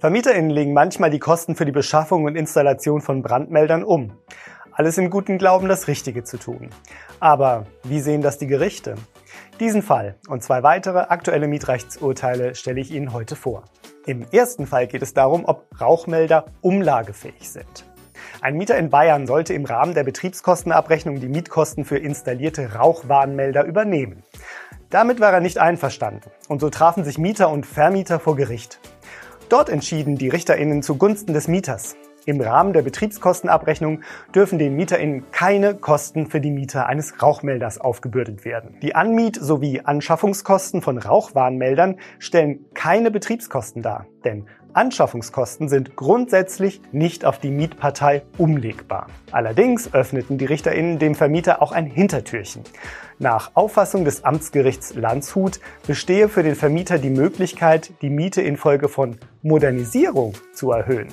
VermieterInnen legen manchmal die Kosten für die Beschaffung und Installation von Brandmeldern um. Alles im guten Glauben, das Richtige zu tun. Aber wie sehen das die Gerichte? Diesen Fall und zwei weitere aktuelle Mietrechtsurteile stelle ich Ihnen heute vor. Im ersten Fall geht es darum, ob Rauchmelder umlagefähig sind. Ein Mieter in Bayern sollte im Rahmen der Betriebskostenabrechnung die Mietkosten für installierte Rauchwarnmelder übernehmen. Damit war er nicht einverstanden und so trafen sich Mieter und Vermieter vor Gericht. Dort entschieden die Richterinnen zugunsten des Mieters. Im Rahmen der Betriebskostenabrechnung dürfen den MieterInnen keine Kosten für die Miete eines Rauchmelders aufgebürdet werden. Die Anmiet- sowie Anschaffungskosten von Rauchwarnmeldern stellen keine Betriebskosten dar, denn Anschaffungskosten sind grundsätzlich nicht auf die Mietpartei umlegbar. Allerdings öffneten die RichterInnen dem Vermieter auch ein Hintertürchen. Nach Auffassung des Amtsgerichts Landshut bestehe für den Vermieter die Möglichkeit, die Miete infolge von Modernisierung zu erhöhen.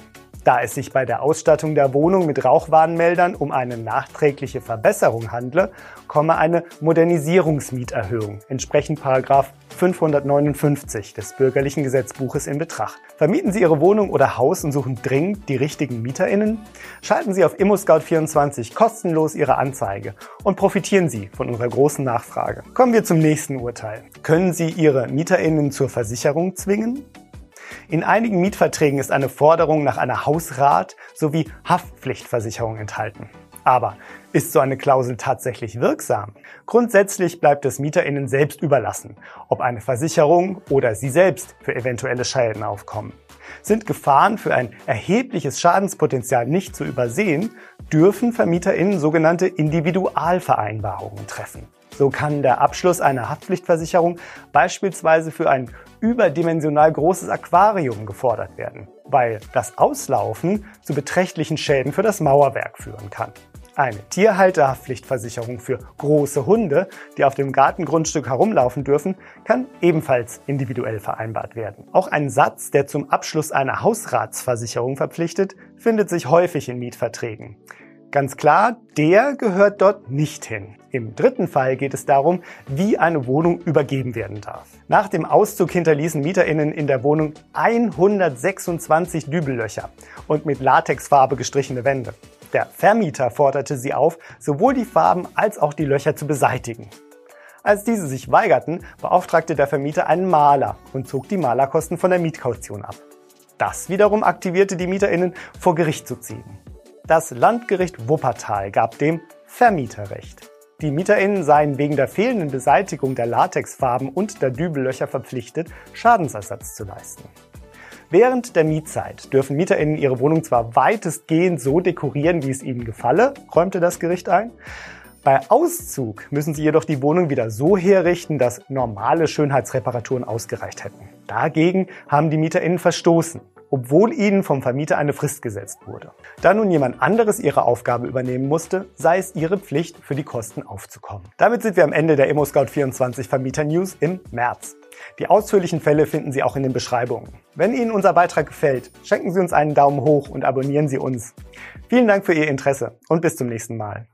Da es sich bei der Ausstattung der Wohnung mit Rauchwarnmeldern um eine nachträgliche Verbesserung handle, komme eine Modernisierungsmieterhöhung entsprechend 559 des bürgerlichen Gesetzbuches in Betracht. Vermieten Sie Ihre Wohnung oder Haus und suchen dringend die richtigen MieterInnen? Schalten Sie auf ImmoScout24 kostenlos Ihre Anzeige und profitieren Sie von unserer großen Nachfrage. Kommen wir zum nächsten Urteil. Können Sie Ihre MieterInnen zur Versicherung zwingen? In einigen Mietverträgen ist eine Forderung nach einer Hausrat sowie Haftpflichtversicherung enthalten. Aber ist so eine Klausel tatsächlich wirksam? Grundsätzlich bleibt es MieterInnen selbst überlassen, ob eine Versicherung oder sie selbst für eventuelle Schäden aufkommen. Sind Gefahren für ein erhebliches Schadenspotenzial nicht zu übersehen, dürfen VermieterInnen sogenannte Individualvereinbarungen treffen. So kann der Abschluss einer Haftpflichtversicherung beispielsweise für ein überdimensional großes Aquarium gefordert werden, weil das Auslaufen zu beträchtlichen Schäden für das Mauerwerk führen kann. Eine Tierhalterhaftpflichtversicherung für große Hunde, die auf dem Gartengrundstück herumlaufen dürfen, kann ebenfalls individuell vereinbart werden. Auch ein Satz, der zum Abschluss einer Hausratsversicherung verpflichtet, findet sich häufig in Mietverträgen. Ganz klar, der gehört dort nicht hin. Im dritten Fall geht es darum, wie eine Wohnung übergeben werden darf. Nach dem Auszug hinterließen MieterInnen in der Wohnung 126 Dübellöcher und mit Latexfarbe gestrichene Wände. Der Vermieter forderte sie auf, sowohl die Farben als auch die Löcher zu beseitigen. Als diese sich weigerten, beauftragte der Vermieter einen Maler und zog die Malerkosten von der Mietkaution ab. Das wiederum aktivierte die MieterInnen, vor Gericht zu ziehen. Das Landgericht Wuppertal gab dem Vermieter Recht. Die MieterInnen seien wegen der fehlenden Beseitigung der Latexfarben und der Dübellöcher verpflichtet, Schadensersatz zu leisten. Während der Mietzeit dürfen MieterInnen ihre Wohnung zwar weitestgehend so dekorieren, wie es ihnen gefalle, räumte das Gericht ein. Bei Auszug müssen sie jedoch die Wohnung wieder so herrichten, dass normale Schönheitsreparaturen ausgereicht hätten. Dagegen haben die MieterInnen verstoßen obwohl ihnen vom Vermieter eine Frist gesetzt wurde. Da nun jemand anderes ihre Aufgabe übernehmen musste, sei es ihre Pflicht, für die Kosten aufzukommen. Damit sind wir am Ende der ImmoScout24 Vermieter News im März. Die ausführlichen Fälle finden Sie auch in den Beschreibungen. Wenn Ihnen unser Beitrag gefällt, schenken Sie uns einen Daumen hoch und abonnieren Sie uns. Vielen Dank für Ihr Interesse und bis zum nächsten Mal.